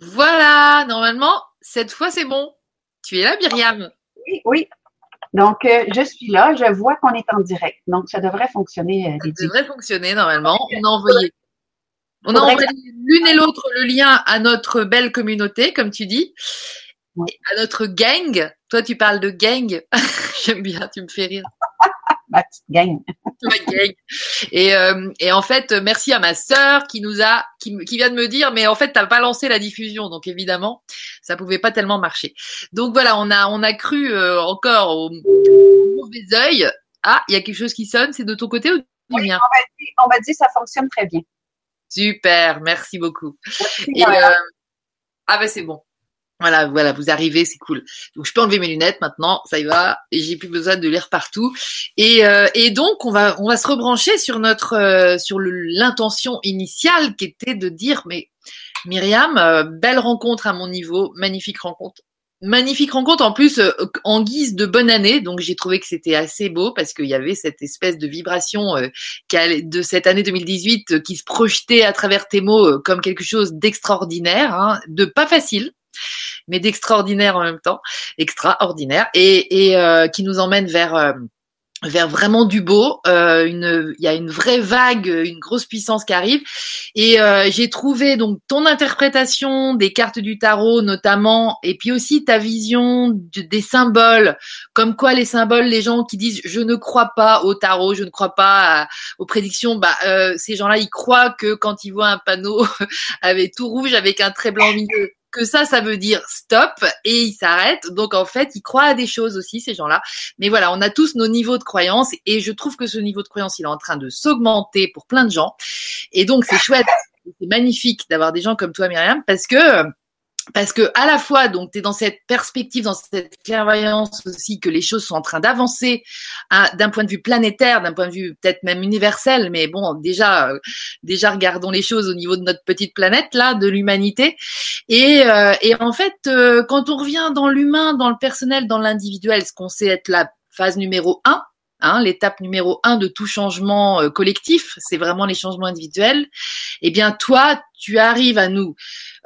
Voilà, normalement, cette fois c'est bon. Tu es là, Myriam? Oui, oui. Donc, euh, je suis là, je vois qu'on est en direct. Donc, ça devrait fonctionner. Euh, ça devrait fonctionner normalement. On a envoyé, on a envoyé l'une et l'autre le lien à notre belle communauté, comme tu dis, à notre gang. Toi, tu parles de gang. J'aime bien, tu me fais rire ma petite gang. Et, euh, et en fait, merci à ma sœur qui nous a, qui, qui vient de me dire, mais en fait, t'as pas lancé la diffusion, donc évidemment, ça pouvait pas tellement marcher. Donc voilà, on a, on a cru euh, encore au, mauvais œil. Ah, il y a quelque chose qui sonne, c'est de ton côté ou du mien on va dire, ça fonctionne très bien. Super, merci beaucoup. et, euh, ah ben c'est bon. Voilà, voilà, vous arrivez, c'est cool. Donc je peux enlever mes lunettes maintenant, ça y va, et j'ai plus besoin de lire partout. Et, euh, donc on va on va se rebrancher sur notre euh, sur l'intention initiale qui était de dire mais Myriam, euh, belle rencontre à mon niveau, magnifique rencontre. Magnifique rencontre en plus en guise de bonne année, donc j'ai trouvé que c'était assez beau parce qu'il y avait cette espèce de vibration de cette année 2018 qui se projetait à travers tes mots comme quelque chose d'extraordinaire, hein, de pas facile, mais d'extraordinaire en même temps, extraordinaire, et, et euh, qui nous emmène vers euh, vers vraiment du beau. Euh, une, il y a une vraie vague, une grosse puissance qui arrive. Et euh, j'ai trouvé donc ton interprétation des cartes du tarot notamment, et puis aussi ta vision des symboles, comme quoi les symboles, les gens qui disent je ne crois pas au tarot, je ne crois pas aux prédictions, bah euh, ces gens-là ils croient que quand ils voient un panneau avec tout rouge avec un trait blanc au milieu, que ça, ça veut dire stop et ils s'arrêtent. Donc en fait, ils croient à des choses aussi, ces gens-là. Mais voilà, on a tous nos niveaux de croyance et je trouve que ce niveau de croyance, il est en train de s'augmenter pour plein de gens. Et donc c'est chouette, c'est magnifique d'avoir des gens comme toi, Myriam, parce que parce que à la fois donc tu es dans cette perspective dans cette clairvoyance aussi que les choses sont en train d'avancer d'un point de vue planétaire d'un point de vue peut-être même universel mais bon déjà euh, déjà regardons les choses au niveau de notre petite planète là de l'humanité et, euh, et en fait euh, quand on revient dans l'humain dans le personnel dans l'individuel ce qu'on sait être la phase numéro un Hein, l'étape numéro un de tout changement collectif, c'est vraiment les changements individuels. Eh bien, toi, tu arrives à nous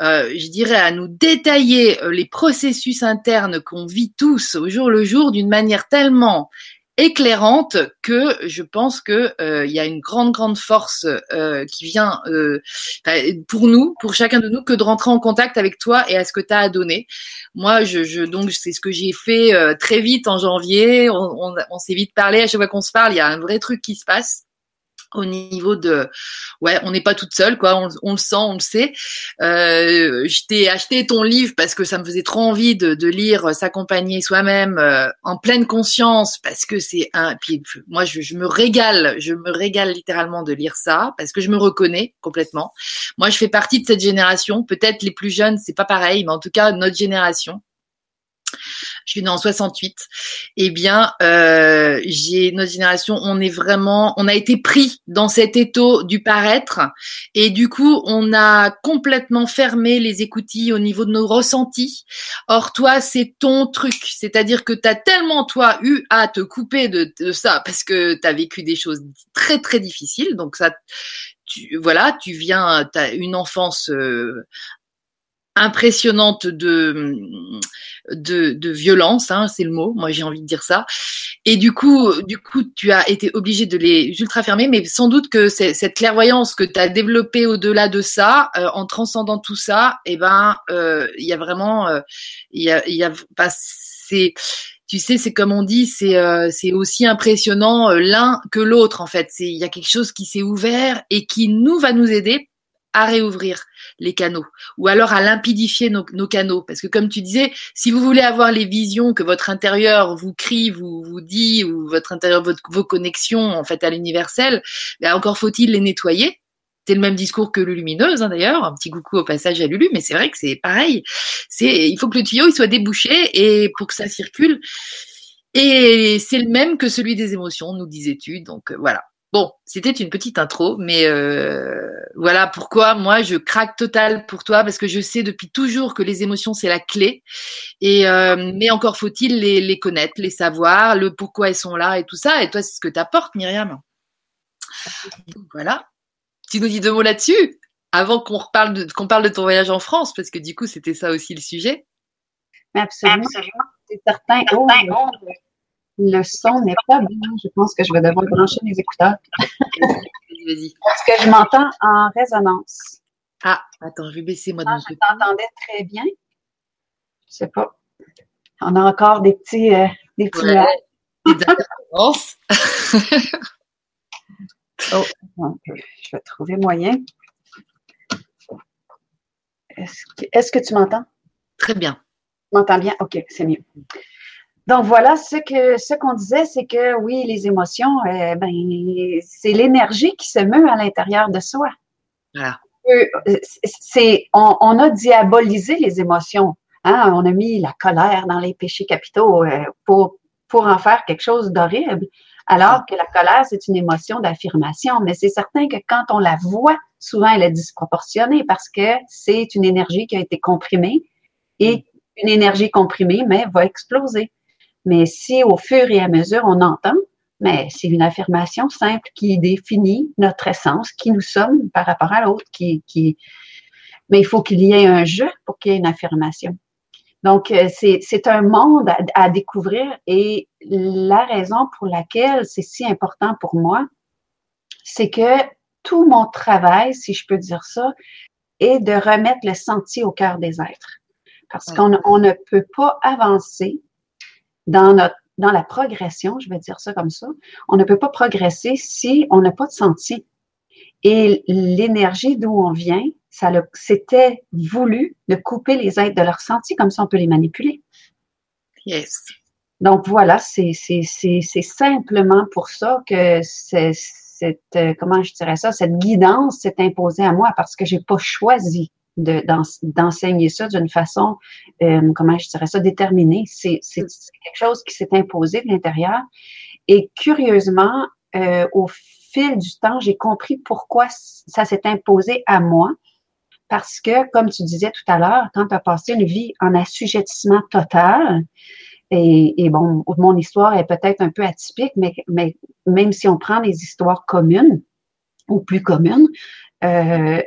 euh, je dirais, à nous détailler euh, les processus internes qu'on vit tous au jour le jour d'une manière tellement éclairante que je pense que euh, il y a une grande grande force qui vient pour nous, pour chacun de nous, que de rentrer en contact avec toi et à ce que tu as à donner. Moi, je, je donc c'est ce que j'ai fait très vite en janvier. On, on, on s'est vite parlé. À chaque fois qu'on se parle, il y a un vrai truc qui se passe au niveau de ouais on n'est pas toute seule quoi on, on, le sent on le sait. Euh, je t'ai acheté ton livre parce que ça me faisait trop envie de, de lire s'accompagner soi-même euh, en pleine conscience parce que c'est un puis moi je, je, me régale je me régale littéralement de lire ça parce que je me reconnais complètement. Moi je fais partie de cette génération. Peut-être les plus jeunes c'est pas pareil mais en tout cas notre génération je suis née en 68, eh bien, euh, j'ai notre génération, on est vraiment, on a été pris dans cet étau du paraître, et du coup, on a complètement fermé les écoutilles au niveau de nos ressentis. Or, toi, c'est ton truc, c'est-à-dire que tu as tellement toi eu à te couper de, ça parce que tu as vécu des choses très très difficiles, donc ça, tu, voilà, tu viens, tu as une enfance euh, impressionnante de de, de violence, hein, c'est le mot. Moi, j'ai envie de dire ça. Et du coup, du coup, tu as été obligé de les ultra fermer, mais sans doute que cette clairvoyance que tu as développée au-delà de ça, euh, en transcendant tout ça, eh ben, euh, il y a vraiment, euh, il y a, y a, bah, c'est tu sais, c'est comme on dit, c'est c'est aussi impressionnant l'un que l'autre en fait. C'est il y a quelque chose qui s'est ouvert et qui nous va nous aider à réouvrir les canaux ou alors à limpidifier nos, canaux. Parce que comme tu disais si vous voulez avoir les visions que votre intérieur vous crie vous vous dit ou votre intérieur vos connexions en fait à l'universel ben encore faut-il les nettoyer. C'est le même discours que le lumineuse hein, d'ailleurs. Un petit coucou au passage à Lulu mais c'est vrai que c'est pareil. C'est il faut que le tuyau il soit débouché et pour que ça circule. Et c'est le même que celui des émotions nous disais-tu donc euh, voilà Bon, c'était une petite intro, mais euh, voilà pourquoi moi je craque total pour toi parce que je sais depuis toujours que les émotions c'est la clé. Et euh, mais encore faut-il les, les, connaître, les savoir, le pourquoi elles sont là et tout ça. Et toi, c'est ce que t'apportes, Myriam. voilà. Tu nous dis deux mots là-dessus avant qu'on reparle de, qu'on parle de ton voyage en France, parce que du coup, c'était ça aussi le sujet. Absolument. C'est certain. Oh, le son n'est pas bien. Je pense que je vais devoir brancher mes écouteurs. Vas-y. Parce que je m'entends en résonance. Ah, attends, je vais baisser moi de ah, Je t'entendais très bien. Je sais pas. On a encore des petits, euh, des petits ouais, des oh, je vais trouver moyen. Est-ce que, est que, tu m'entends? Très bien. Tu m'entends bien? OK, c'est mieux. Donc voilà, ce que ce qu'on disait, c'est que oui, les émotions, euh, ben, c'est l'énergie qui se meut à l'intérieur de soi. Voilà. Euh, c'est, on, a diabolisé les émotions. Hein? On a mis la colère dans les péchés capitaux euh, pour, pour en faire quelque chose d'horrible. Alors que la colère, c'est une émotion d'affirmation. Mais c'est certain que quand on la voit, souvent elle est disproportionnée parce que c'est une énergie qui a été comprimée et mm. une énergie comprimée, mais va exploser. Mais si au fur et à mesure on entend, mais c'est une affirmation simple qui définit notre essence, qui nous sommes par rapport à l'autre, qui, qui, mais il faut qu'il y ait un jeu pour qu'il y ait une affirmation. Donc, euh, c'est un monde à, à, découvrir et la raison pour laquelle c'est si important pour moi, c'est que tout mon travail, si je peux dire ça, est de remettre le sentier au cœur des êtres. Parce qu'on on ne peut pas avancer dans notre dans la progression, je vais dire ça comme ça, on ne peut pas progresser si on n'a pas de sentier. Et l'énergie d'où on vient, ça c'était voulu de couper les êtres de leur sentier, comme ça on peut les manipuler. Yes. Donc voilà, c'est simplement pour ça que cette, euh, comment je dirais ça, cette guidance s'est imposée à moi parce que j'ai pas choisi d'enseigner ça d'une façon, euh, comment je dirais ça, déterminée. C'est quelque chose qui s'est imposé de l'intérieur. Et curieusement, euh, au fil du temps, j'ai compris pourquoi ça s'est imposé à moi. Parce que, comme tu disais tout à l'heure, quand tu as passé une vie en assujettissement total, et, et bon, mon histoire est peut-être un peu atypique, mais, mais même si on prend les histoires communes, ou plus communes, euh,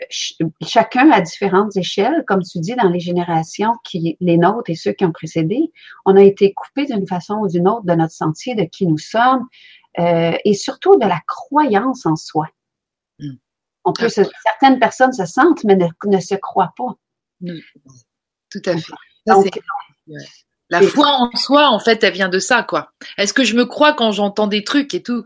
chacun à différentes échelles, comme tu dis, dans les générations qui, les nôtres et ceux qui ont précédé, on a été coupés d'une façon ou d'une autre de notre sentier, de qui nous sommes, euh, et surtout de la croyance en soi. Hmm. On peut certaines personnes se sentent, mais ne, se croient pas. Tout à fait. La foi en soi, en fait, elle vient de ça, quoi. Est-ce que je me crois quand j'entends des trucs et tout?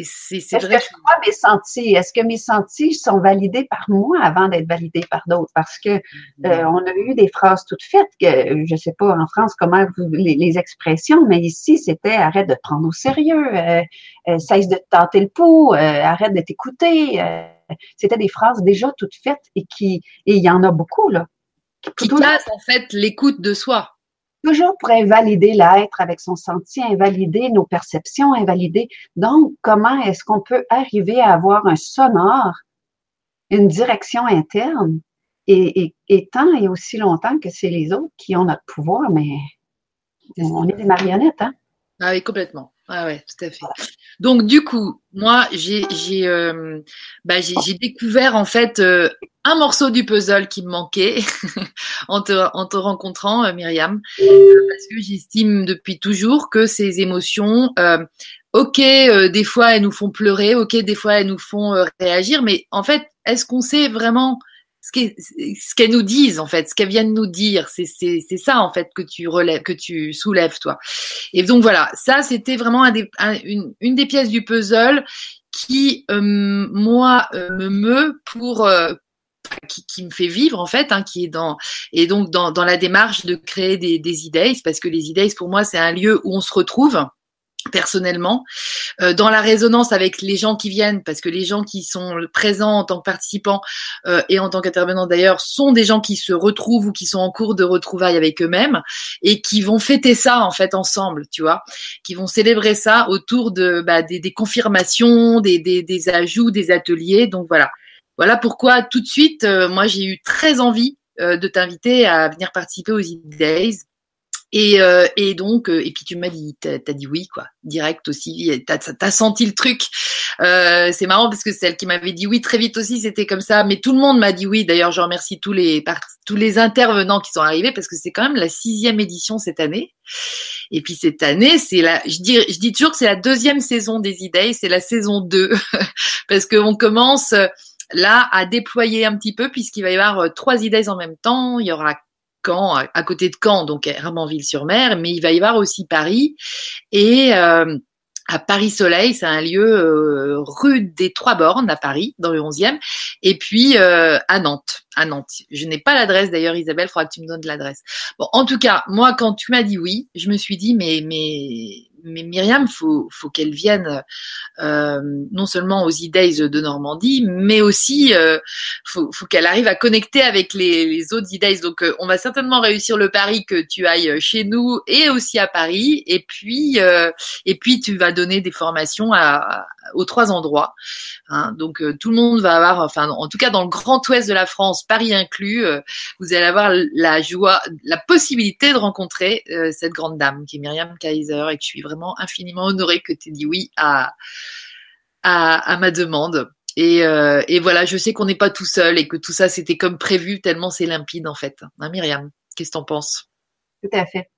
C'est, Est-ce que je crois mes sentis? Est-ce que mes sentis sont validés par moi avant d'être validés par d'autres? Parce que mm-hmm. euh, on a eu des phrases toutes faites que je sais pas en France comment vous, les, expressions, mais ici c'était arrête de te prendre au sérieux, euh, euh, cesse de tenter le pouls, arrête de t'écouter. c'était des phrases déjà toutes faites et qui et il y en a beaucoup là. Qui, qui cassent en fait l'écoute de soi toujours pour invalider l'être avec son sentier, invalider nos perceptions, invalider. Donc, comment est-ce qu'on peut arriver à avoir un sonore, une direction interne, et, tant et aussi longtemps que c'est les autres qui ont notre pouvoir, mais on est des marionnettes, hein? Ah oui, complètement. Ah ouais, tout à fait. Donc du coup, moi j'ai euh, bah, découvert en fait euh, un morceau du puzzle qui me manquait en te en te rencontrant euh, Myriam parce que j'estime depuis toujours que ces émotions OK, des fois elles nous font pleurer, OK, des fois elles nous font réagir mais en fait, est-ce qu'on sait vraiment ce qu'elles nous disent en fait, ce qu'elles viennent nous dire, c'est ça en fait que tu relèves, que tu soulèves toi. Et donc voilà, ça c'était vraiment une, des pièces du puzzle qui euh, moi euh, me meut pour euh, qui, qui, me fait vivre en fait, hein, qui est dans et donc dans, dans la démarche de créer des, des idées, parce que les idées pour moi c'est un lieu où on se retrouve personnellement, euh, dans la résonance avec les gens qui viennent, parce que les gens qui sont présents en tant que participants euh, et en tant qu'intervenants d'ailleurs sont des gens qui se retrouvent ou qui sont en cours de retrouvailles avec eux-mêmes et qui vont fêter ça en fait ensemble, tu vois, qui vont célébrer ça autour de bah, des, des, confirmations, des, des, des, ajouts, des ateliers. Donc voilà, voilà pourquoi tout de suite, euh, moi j'ai eu très envie de t'inviter à venir participer aux e Days Et, euh, et donc, euh, et puis tu m'as dit, t'as as dit oui, quoi, direct aussi. T'as as senti le truc. Euh, c'est marrant parce que celle qui m'avait dit oui très vite aussi, c'était comme ça. Mais tout le monde m'a dit oui. D'ailleurs, je remercie tous les tous les intervenants qui sont arrivés parce que c'est quand même la sixième édition cette année. Et puis cette année, c'est la, je dis, je dis toujours que c'est la deuxième saison des idées, c'est la saison 2 parce qu'on commence là à déployer un petit peu puisqu'il va y avoir trois idées en même temps. Il y aura à côté de Caen, donc Hermanville-sur-Mer, mais il va y avoir aussi Paris. Et euh, à Paris Soleil, c'est un lieu euh, rue des Trois Bornes à Paris, dans le 11e, et puis euh, à Nantes. À Nantes. Je n'ai pas l'adresse d'ailleurs, Isabelle, faudra que tu me donnes l'adresse. Bon, en tout cas, moi, quand tu m'as dit oui, je me suis dit mais mais mais Myriam, faut, faut qu'elle vienne euh, non seulement aux E-Days de Normandie, mais aussi euh, faut, faut qu'elle arrive à connecter avec les, les autres E-Days. Donc, euh, on va certainement réussir le pari que tu ailles chez nous et aussi à Paris. Et puis, euh, et puis tu vas donner des formations à, aux trois endroits. Hein. Donc, tout le monde va avoir, enfin, en tout cas dans le Grand Ouest de la France, Paris inclus, vous allez avoir la joie, la possibilité de rencontrer cette grande dame qui est Myriam Kaiser et que je suis vraiment infiniment honorée que tu aies dit oui à, à, ma demande. Et, euh, voilà, je sais qu'on n'est pas tout seul et que tout ça c'était comme prévu, tellement c'est limpide en fait. Hein, Myriam, qu'est-ce que tu en penses? Tout à fait.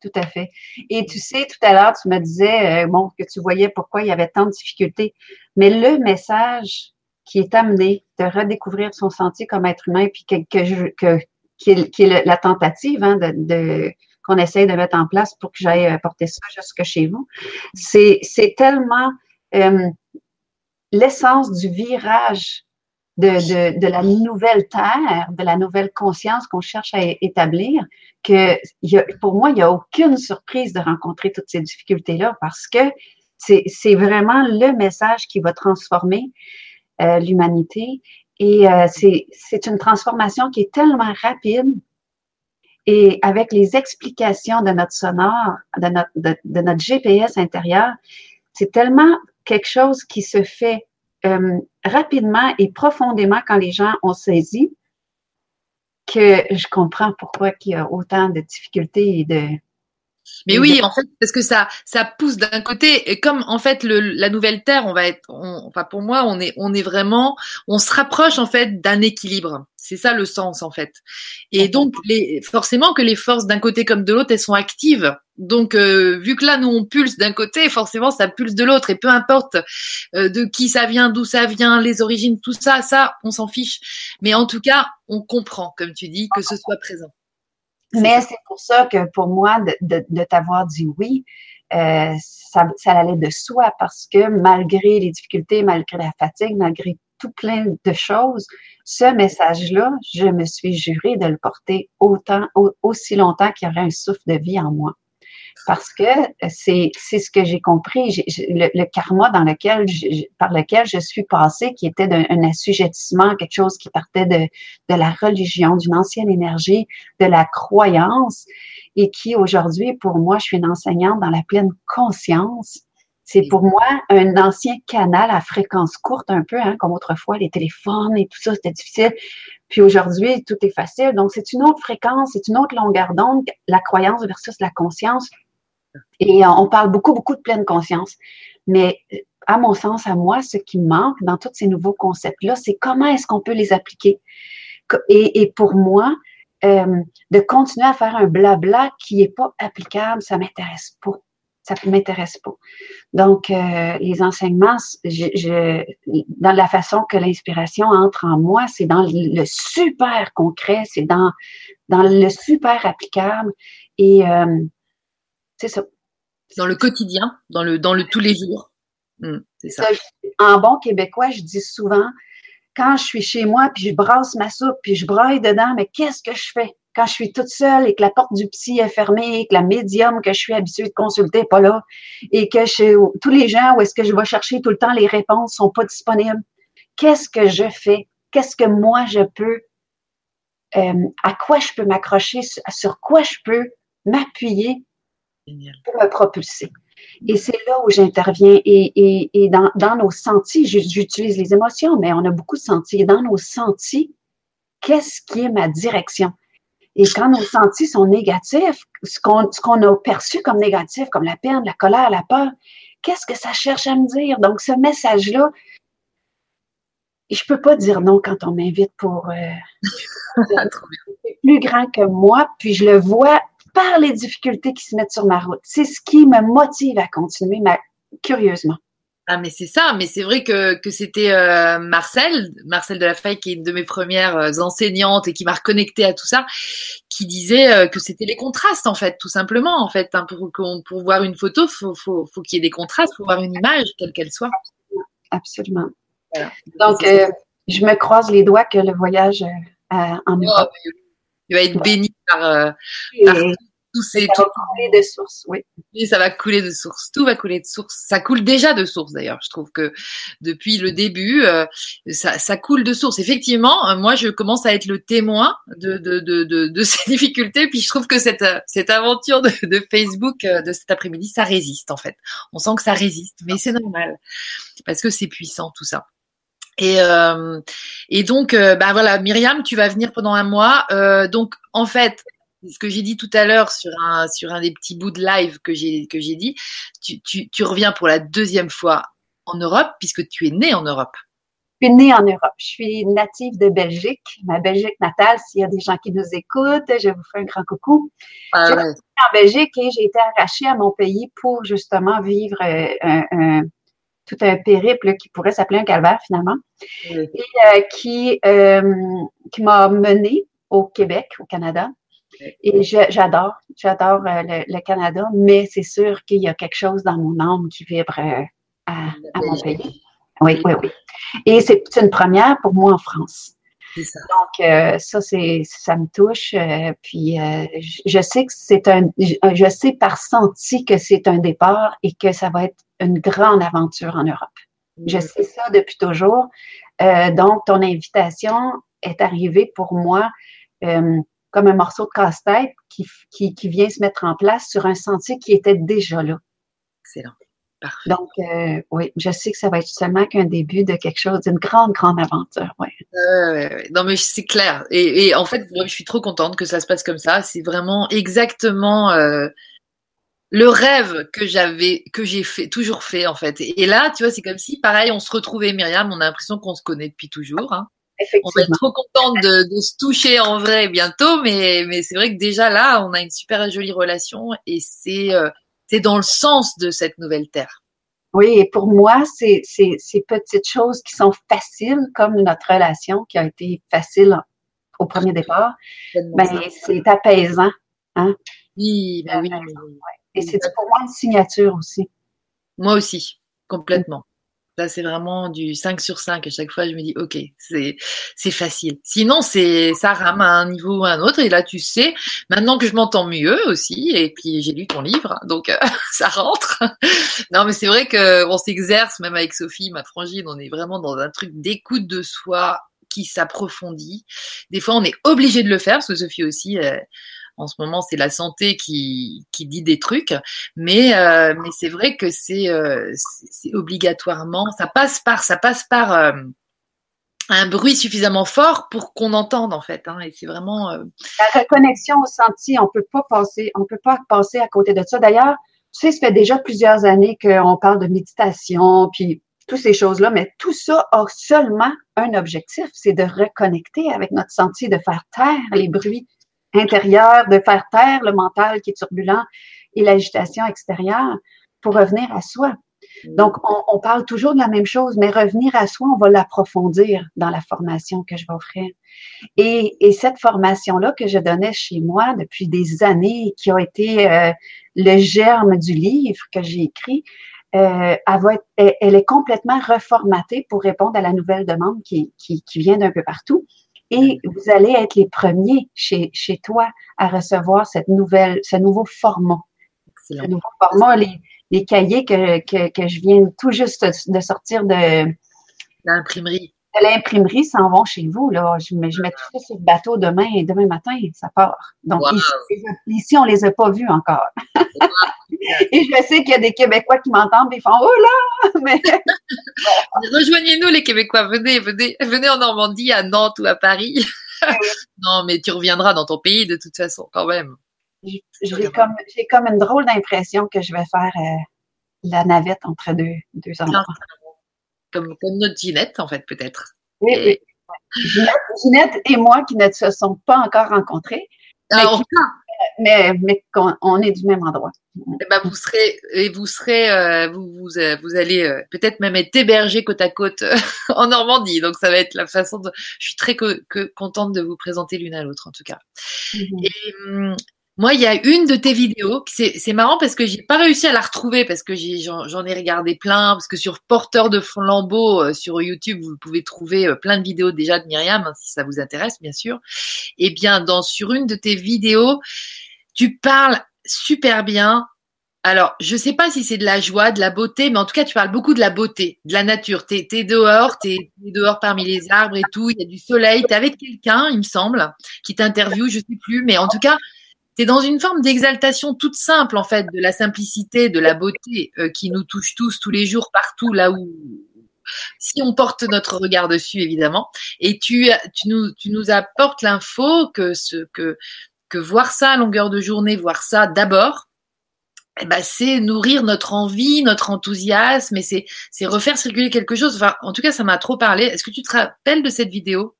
Tout à fait. Et tu sais, tout à l'heure, tu me disais euh, bon, que tu voyais pourquoi il y avait tant de difficultés. Mais le message qui est amené de redécouvrir son sentier comme être humain, puis que, que, que qui, est, la tentative hein, de, qu'on essaye de mettre en place pour que j'aille euh, porter ça jusque chez vous. C'est, c'est tellement euh, l'essence du virage de, de, de, la nouvelle terre, de la nouvelle conscience qu'on cherche à établir, que y a, pour moi, il n'y a aucune surprise de rencontrer toutes ces difficultés-là parce que c'est, vraiment le message qui va transformer euh, l'humanité. Et euh, c'est, c'est une transformation qui est tellement rapide et avec les explications de notre sonore, de notre, de, notre GPS intérieur, c'est tellement quelque chose qui se fait euh, rapidement et profondément quand les gens ont saisi que je comprends pourquoi il y a autant de difficultés et de, mais oui, en fait, parce que ça, ça pousse d'un côté, et comme en fait le, la nouvelle terre, on va être, enfin pour moi, on est, on est vraiment, on se rapproche en fait d'un équilibre. C'est ça le sens en fait. Et donc, les, forcément que les forces d'un côté comme de l'autre, elles sont actives. Donc, euh, vu que là, nous, on pulse d'un côté, forcément, ça pulse de l'autre. Et peu importe euh, de qui ça vient, d'où ça vient, les origines, tout ça, ça, on s'en fiche. Mais en tout cas, on comprend, comme tu dis, que ce soit présent. Mais c'est pour ça que pour moi, de, de, de t'avoir dit oui, euh, ça, ça allait de soi parce que malgré les difficultés, malgré la fatigue, malgré tout plein de choses, ce message-là, je me suis juré de le porter autant, aussi longtemps qu'il y aurait un souffle de vie en moi parce que c'est c'est ce que j'ai compris. le, karma dans lequel par lequel je suis passée, qui était d'un assujettissement, quelque chose qui partait de, de la religion, d'une ancienne énergie, de la croyance, et qui aujourd'hui, pour moi, je suis une enseignante dans la pleine conscience. C'est pour moi un ancien canal à fréquence courte, un peu, hein, comme autrefois, les téléphones et tout ça, c'était difficile. Puis aujourd'hui, tout est facile. Donc, c'est une autre fréquence, c'est une autre longueur d'onde, la croyance versus la conscience. Et euh, on parle beaucoup, beaucoup de pleine conscience. Mais à mon sens, à moi, ce qui manque dans tous ces nouveaux concepts-là, c'est comment est-ce qu'on peut les appliquer. Et, pour moi, euh, de continuer à faire un blabla qui n'est pas applicable, ça m'intéresse pas. Ça ne m'intéresse pas. Donc, euh, les enseignements, je, dans la façon que l'inspiration entre en moi, c'est dans le super concret, c'est dans, dans le super applicable. Et c'est ça. Dans le quotidien, dans le, dans le tous les jours. Hmm, c'est ça. En bon québécois, je dis souvent, quand je suis chez moi, puis je brasse ma soupe, puis je braille dedans, mais qu'est-ce que je fais? Quand je suis toute seule et que la porte du psy est fermée, et que la médium que je suis habituée de consulter n'est pas là, et que je, tous les gens où est-ce que je vais chercher tout le temps les réponses sont pas disponibles, qu'est-ce que je fais? Qu'est-ce que moi je peux, euh, à quoi je peux m'accrocher, sur quoi je peux m'appuyer pour me propulser. Et c'est là où j'interviens. Et, et, dans, dans, nos sentis, j'utilise les émotions, mais on a beaucoup de sentis. Et dans nos sentis, qu'est-ce qui est ma direction? Et quand nos sentis sont négatifs, ce qu'on ce qu'on a perçu comme négatif, comme la peine, la colère, la peur, qu'est-ce que ça cherche à me dire? Donc, ce message-là, je peux pas dire non quand on m'invite pour euh, c'est plus grand que moi, puis je le vois par les difficultés qui se mettent sur ma route. C'est ce qui me motive à continuer, curieusement. Ah mais c'est ça, mais c'est vrai que, que c'était euh, Marcel, Marcel de la Faille qui est une de mes premières euh, enseignantes et qui m'a reconnecté à tout ça, qui disait euh, que c'était les contrastes en fait, tout simplement en fait. Hein, pour, pour voir une photo, faut, faut, faut qu'il y ait des contrastes, faut voir une image quelle qu'elle soit. Absolument. Donc je me croise les doigts que le voyage en oh, Europe. il va être béni par, par ça va couler de source, oui. ça va couler de source. Tout va couler de source. Ça coule déjà de source d'ailleurs. Je trouve que depuis le début, euh, ça, ça, coule de source. Effectivement, euh, moi, je commence à être le témoin de, de, de, de, de ces difficultés. Puis je trouve que cette, cette aventure de, de Facebook euh, de cet après-midi, ça résiste en fait. On sent que ça résiste, mais c'est normal parce que c'est puissant tout ça. Et, euh, et donc, bah voilà, Myriam, tu vas venir pendant un mois. Euh, donc, en fait, ce que j'ai dit tout à l'heure sur un, sur un des petits bouts de live que j'ai, que j'ai dit, tu, tu, tu, reviens pour la deuxième fois en Europe puisque tu es née en Europe. Je suis née en Europe. Je suis native de Belgique, ma Belgique natale. S'il y a des gens qui nous écoutent, je vous fais un grand coucou. Ah ouais. en Belgique et j'ai été arrachée à mon pays pour justement vivre euh, un, un, tout un périple qui pourrait s'appeler un calvaire finalement, et euh, qui, euh, qui m'a menée au Québec, au Canada, et j'adore, j'adore euh, le, Canada, mais c'est sûr qu'il y a quelque chose dans mon âme qui vibre euh, à, mon pays. Oui, oui, oui. Et c'est une première pour moi en France. Ça. Donc, euh, ça, c'est, ça me touche. puis, je sais que c'est un, je sais par senti que c'est un départ et que ça va être une grande aventure en Europe. Je sais ça depuis toujours. donc, ton invitation est arrivée pour moi comme un morceau de casse-tête qui, qui, qui, vient se mettre en place sur un sentier qui était déjà là. Excellent. Parfait. Donc, euh, oui, je sais que ça va être seulement qu'un début de quelque chose, d'une grande, grande aventure. Ouais. Euh, non, mais c'est clair. Et, et, en fait, je suis trop contente que ça se passe comme ça. C'est vraiment exactement euh, le rêve que j'avais, que j'ai fait, toujours fait en fait. Et, là, tu vois, c'est comme si, pareil, on se retrouvait, Myriam. On a l'impression qu'on se connaît depuis toujours. Hein. On va être trop contente de, de, se toucher en vrai bientôt, mais, mais c'est vrai que déjà là, on a une super jolie relation et c'est euh, c'est dans le sens de cette nouvelle terre. Oui, et pour moi, c'est ces petites choses qui sont faciles, comme notre relation qui a été facile au premier départ, ben, c'est apaisant. Hein? Oui, ben oui, Et c'est pour moi une signature aussi. Moi aussi, complètement. Là, c'est vraiment du 5 sur 5. À chaque fois, je me dis, OK, c'est, facile. Sinon, c'est, ça rame à un niveau ou à un autre. Et là, tu sais, maintenant que je m'entends mieux aussi, et puis j'ai lu ton livre, donc ça rentre. non, mais c'est vrai qu'on s'exerce, même avec Sophie, ma frangine, on est vraiment dans un truc d'écoute de soi qui s'approfondit. Des fois, on est obligé de le faire, parce que Sophie aussi, en ce moment, c'est la santé qui, qui dit des trucs, mais euh, mais c'est vrai que c'est euh, c'est obligatoirement, ça passe par ça passe par euh, un bruit suffisamment fort pour qu'on entende en fait, hein, et c'est vraiment la reconnexion au senti. On peut pas passer, on peut pas passer à côté de ça. D'ailleurs, tu sais, ça fait déjà plusieurs années qu'on parle de méditation, puis toutes ces choses-là, mais tout ça a seulement un objectif, c'est de reconnecter avec notre senti, de faire taire les bruits intérieur, de faire taire le mental qui est turbulent et l'agitation extérieure pour revenir à soi. Donc, on, parle toujours de la même chose, mais revenir à soi, on va l'approfondir dans la formation que je vais offrir. Et, et cette formation-là que je donnais chez moi depuis des années, qui a été euh, le germe du livre que j'ai écrit, euh, elle, va être, elle, est complètement reformatée pour répondre à la nouvelle demande qui, qui, qui vient d'un peu partout et vous allez être les premiers chez, chez toi à recevoir cette nouvelle, ce nouveau format. Excellent. Ce nouveau format, les, les cahiers que, que, que, je viens tout juste de sortir de l'imprimerie de l'imprimerie s'en vont chez vous. Là. Je, mets, je mets tout ça sur le bateau demain et demain matin, ça part. Donc, ici, on ne les a pas vus encore. et je sais qu'il y a des Québécois qui m'entendent et ils font Oh là! Mais... Rejoignez-nous, les Québécois. Venez, venez, venez en Normandie, à Nantes ou à Paris. non, mais tu reviendras dans ton pays de toute façon, quand même. J'ai comme, comme une drôle d'impression que je vais faire euh, la navette entre deux, deux endroits. Comme, comme notre Ginette, en fait, peut-être. Oui, oui. Ginette, et moi qui ne se sont pas encore rencontrés. Alors, mais, mais on est du même endroit. Eh ben, vous serez et vous serez euh, vous, vous, euh, vous allez euh, peut-être même être hébergé côte à côte en Normandie donc ça va être la façon de je suis très contente de vous présenter l'une à l'autre en tout cas et hum, moi, il y a une de tes vidéos, c'est marrant parce que j'ai pas réussi à la retrouver parce que j'en ai, regardé plein, parce que sur Porteur de flambeau euh, sur YouTube, vous pouvez trouver euh, plein de vidéos déjà de Myriam, hein, si ça vous intéresse, bien sûr. Et eh bien, dans sur une de tes vidéos, tu parles super bien. Alors, je sais pas si c'est de la joie, de la beauté, mais en tout cas, tu parles beaucoup de la beauté, de la nature. T'es es dehors, t'es es dehors parmi les arbres et tout. Il y a du soleil. T'es avec quelqu'un, il me semble, qui t'interviewe, je sais plus, mais en tout cas c'est dans une forme d'exaltation toute simple en fait de la simplicité, de la beauté euh, qui nous touche tous tous les jours partout là où si on porte notre regard dessus évidemment et tu tu nous tu apportes l'info que voir ça à longueur de journée, voir ça d'abord eh ben, c'est nourrir notre envie, notre enthousiasme, et c'est, c'est refaire circuler quelque chose. Enfin, en tout cas, ça m'a trop parlé. Est-ce que tu te rappelles de cette vidéo?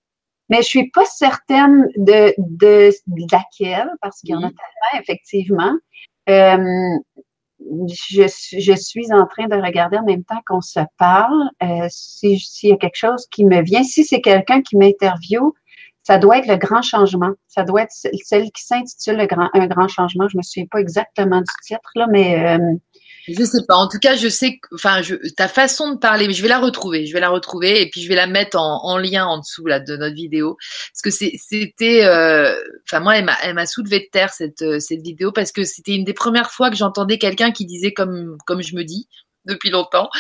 Mais je suis pas certaine de, de, laquelle, parce qu'il y en a tellement, effectivement. Euh, je, je, suis en train de regarder en même temps qu'on se parle. Euh, S'il y a quelque chose qui me vient, si c'est quelqu'un qui m'interviewe, ça doit être le grand changement. Ça doit être celle qui s'intitule le grand, un grand changement. Je me souviens pas exactement du titre là, mais euh, je sais pas. En tout cas, je sais que, enfin, ta façon de parler, je vais la retrouver. Je vais la retrouver et puis je vais la mettre en, en lien en dessous là de notre vidéo parce que c'était, euh, enfin moi, elle m'a, elle m'a soulevé de terre cette euh, cette vidéo parce que c'était une des premières fois que j'entendais quelqu'un qui disait comme comme je me dis depuis longtemps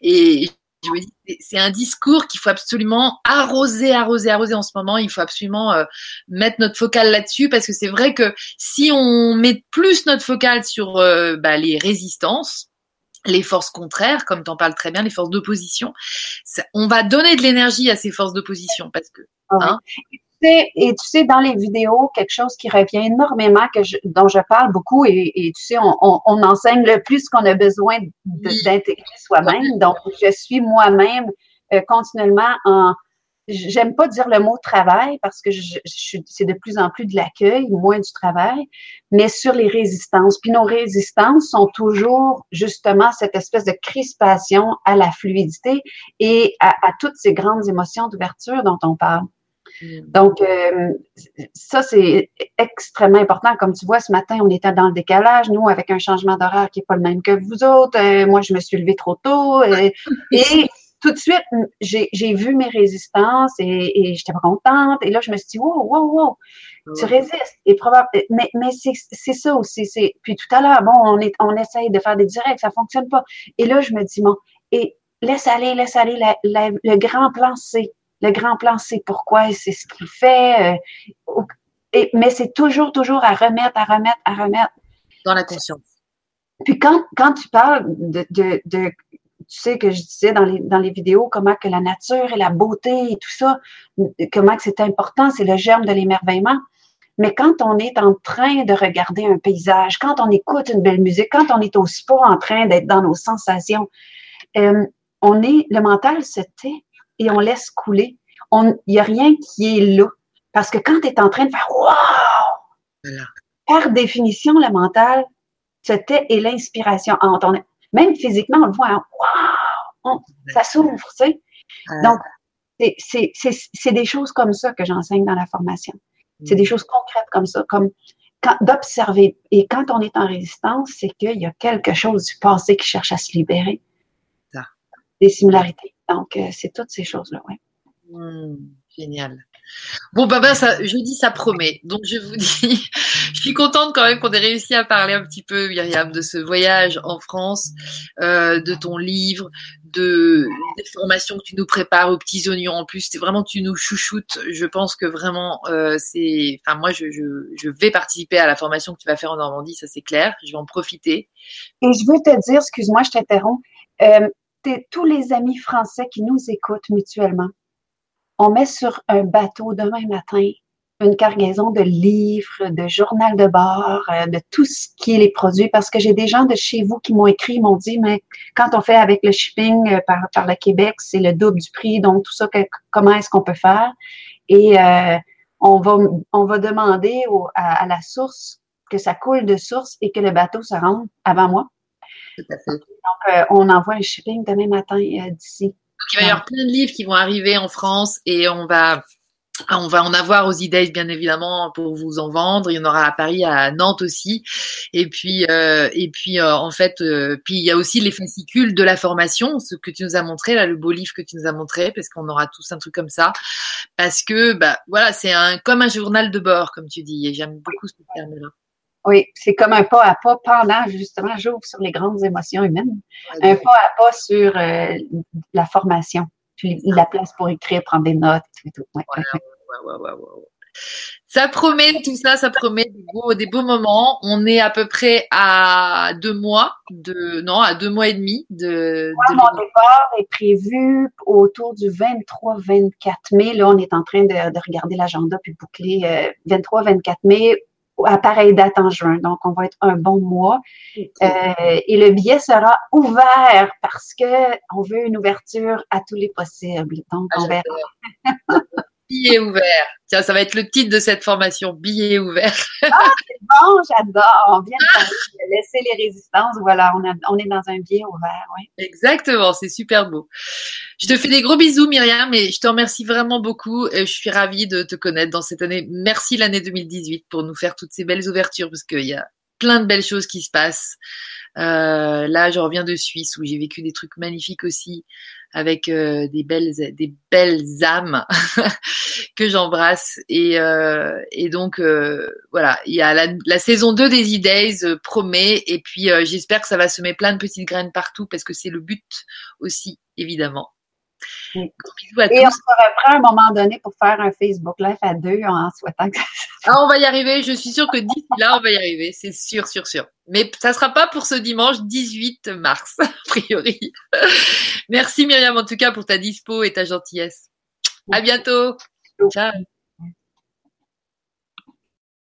et je me dis, c'est un discours qu'il faut absolument arroser, arroser, arroser en ce moment. Il faut absolument euh, mettre notre focale là-dessus parce que c'est vrai que si on met plus notre focale sur euh, bah, les résistances, les forces contraires, comme tu en parles très bien, les forces d'opposition, on va donner de l'énergie à ces forces d'opposition parce que. Ah hein, et tu sais, dans les vidéos, quelque chose qui revient énormément, que dont je parle beaucoup, et, tu sais, on, enseigne le plus qu'on a besoin d'intégrer soi-même. Donc, je suis moi-même euh, continuellement en, j'aime pas dire le mot travail parce que je, c'est de plus en plus de l'accueil, moins du travail, mais sur les résistances. Puis nos résistances sont toujours justement cette espèce de crispation à la fluidité et à toutes ces grandes émotions d'ouverture dont on parle. Mm. Donc, euh, ça, c'est extrêmement important. Comme tu vois, ce matin, on était dans le décalage, nous, avec un changement d'horaire qui n'est pas le même que vous autres. Euh, moi, je me suis levée trop tôt. Euh, et tout de suite, j'ai vu mes résistances et, et j'étais pas contente. Et là, je me suis dit, wow, wow, wow, tu résistes. Et mais mais c'est ça aussi. Puis tout à l'heure, bon, on, est, on essaye de faire des directs, ça fonctionne pas. Et là, je me dis, bon, et laisse aller, laisse aller le grand plan C le grand plan, c'est pourquoi et c'est ce qu'il fait. Euh, et, mais c'est toujours, toujours à remettre, à remettre, à remettre. Dans la conscience. Puis quand, quand tu parles de, de, de tu sais que je disais dans les, dans les vidéos comment que la nature et la beauté et tout ça, comment que c'est important, c'est le germe de l'émerveillement. Mais quand on est en train de regarder un paysage, quand on écoute une belle musique, quand on est au sport en train d'être dans nos sensations, euh, on est, le mental se tait et on laisse couler. Il n'y a rien qui est là. Parce que quand tu es en train de faire Wow! Par définition, le mental, c'était et l'inspiration. Même physiquement, on le voit, hein, wow! ça s'ouvre, tu sais. Donc, c'est des choses comme ça que j'enseigne dans la formation. C'est des mm. choses concrètes comme ça, comme d'observer. Et quand on est en résistance, c'est qu'il y a quelque chose du passé qui cherche à se libérer. Des similarités. Donc, euh, c'est toutes ces choses-là, oui. Hmm, génial. Bon, bah, bah, ça, je dis, ça promet. Donc, je vous dis, je suis contente quand même qu'on ait réussi à parler un petit peu, Myriam, de ce voyage en France, euh, de ton livre, de des formations que tu nous prépares aux petits oignons. En plus, vraiment, tu nous chouchoutes. Je pense que vraiment, euh, c'est, enfin, moi, je, je, je, vais participer à la formation que tu vas faire en Normandie, ça c'est clair. Je vais en profiter. Et je veux te dire, excuse-moi, je t'interromps. Euh, tous les amis français qui nous écoutent mutuellement. on met sur un bateau demain matin une cargaison de livres, de journal de bord, euh, de tout ce qui est les produits, parce que j'ai des gens de chez vous qui m'ont écrit, m'ont dit, mais quand on fait avec le shipping euh, par, le Québec, c'est le double du prix, donc tout ça, comment est-ce qu'on peut faire? Et euh, on, va, on va demander à, la source que ça coule de source et que le bateau se rende avant moi. Tout à fait. Donc, on envoie un shipping demain matin d'ici. Il va y avoir plein de livres qui vont arriver en France et on va on va en avoir aux idées bien évidemment pour vous en vendre. Il y en aura à Paris, à Nantes aussi. Et puis euh, et puis euh, en fait, euh, puis il y a aussi les fascicules de la formation, ce que tu nous as montré là, le beau livre que tu nous as montré, parce qu'on aura tous un truc comme ça. Parce que bah voilà, c'est un comme un journal de bord, comme tu dis. Et j'aime beaucoup ce terme-là. Oui, c'est comme un pas à pas pendant justement, j'ouvre sur les grandes émotions humaines, un pas à pas sur la formation puis la place pour écrire, prendre des notes et tout. Ouais, ça promet tout ça, ça promet des beaux, des beaux moments. On est à peu près à deux mois de, non, à deux mois et demi de. mon départ est prévu autour du 23-24 mai. Là, on est en train de, regarder l'agenda puis boucler 23-24 euh, mai à pareille date en juin. Donc, on va être un bon mois. Euh, et le billet sera ouvert parce que on veut une ouverture à tous les possibles. Donc, on ah, verra. Billet ouvert. Tiens, ça va être le titre de cette formation, billet ouvert. ah, c'est bon, j'adore. On vient de laisser les résistances. Voilà, on, est dans un billet ouvert. Oui. Exactement, c'est super beau. Je te fais des gros bisous, Myriam, et je te remercie vraiment beaucoup. Je suis ravie de te connaître dans cette année. Merci l'année 2018 pour nous faire toutes ces belles ouvertures parce qu'il y a plein de belles choses qui se passent. Euh, là, je reviens de Suisse où j'ai vécu des trucs magnifiques aussi avec euh, des belles des belles âmes que j'embrasse. Et, euh, donc euh, voilà il y a la, la saison 2 des E-Days promet. Et puis j'espère que ça va semer plein de petites graines partout parce que c'est le but aussi évidemment et on se reprend à un moment donné pour faire un Facebook Live à deux en souhaitant que ça ah, on va y arriver. Je suis sûre que d'ici là, on va y arriver. C'est sûr, sûr, sûr. Mais ça sera pas pour ce dimanche 18 mars, a priori. Merci Myriam, en tout cas, pour ta dispo et ta gentillesse. À bientôt. Ciao.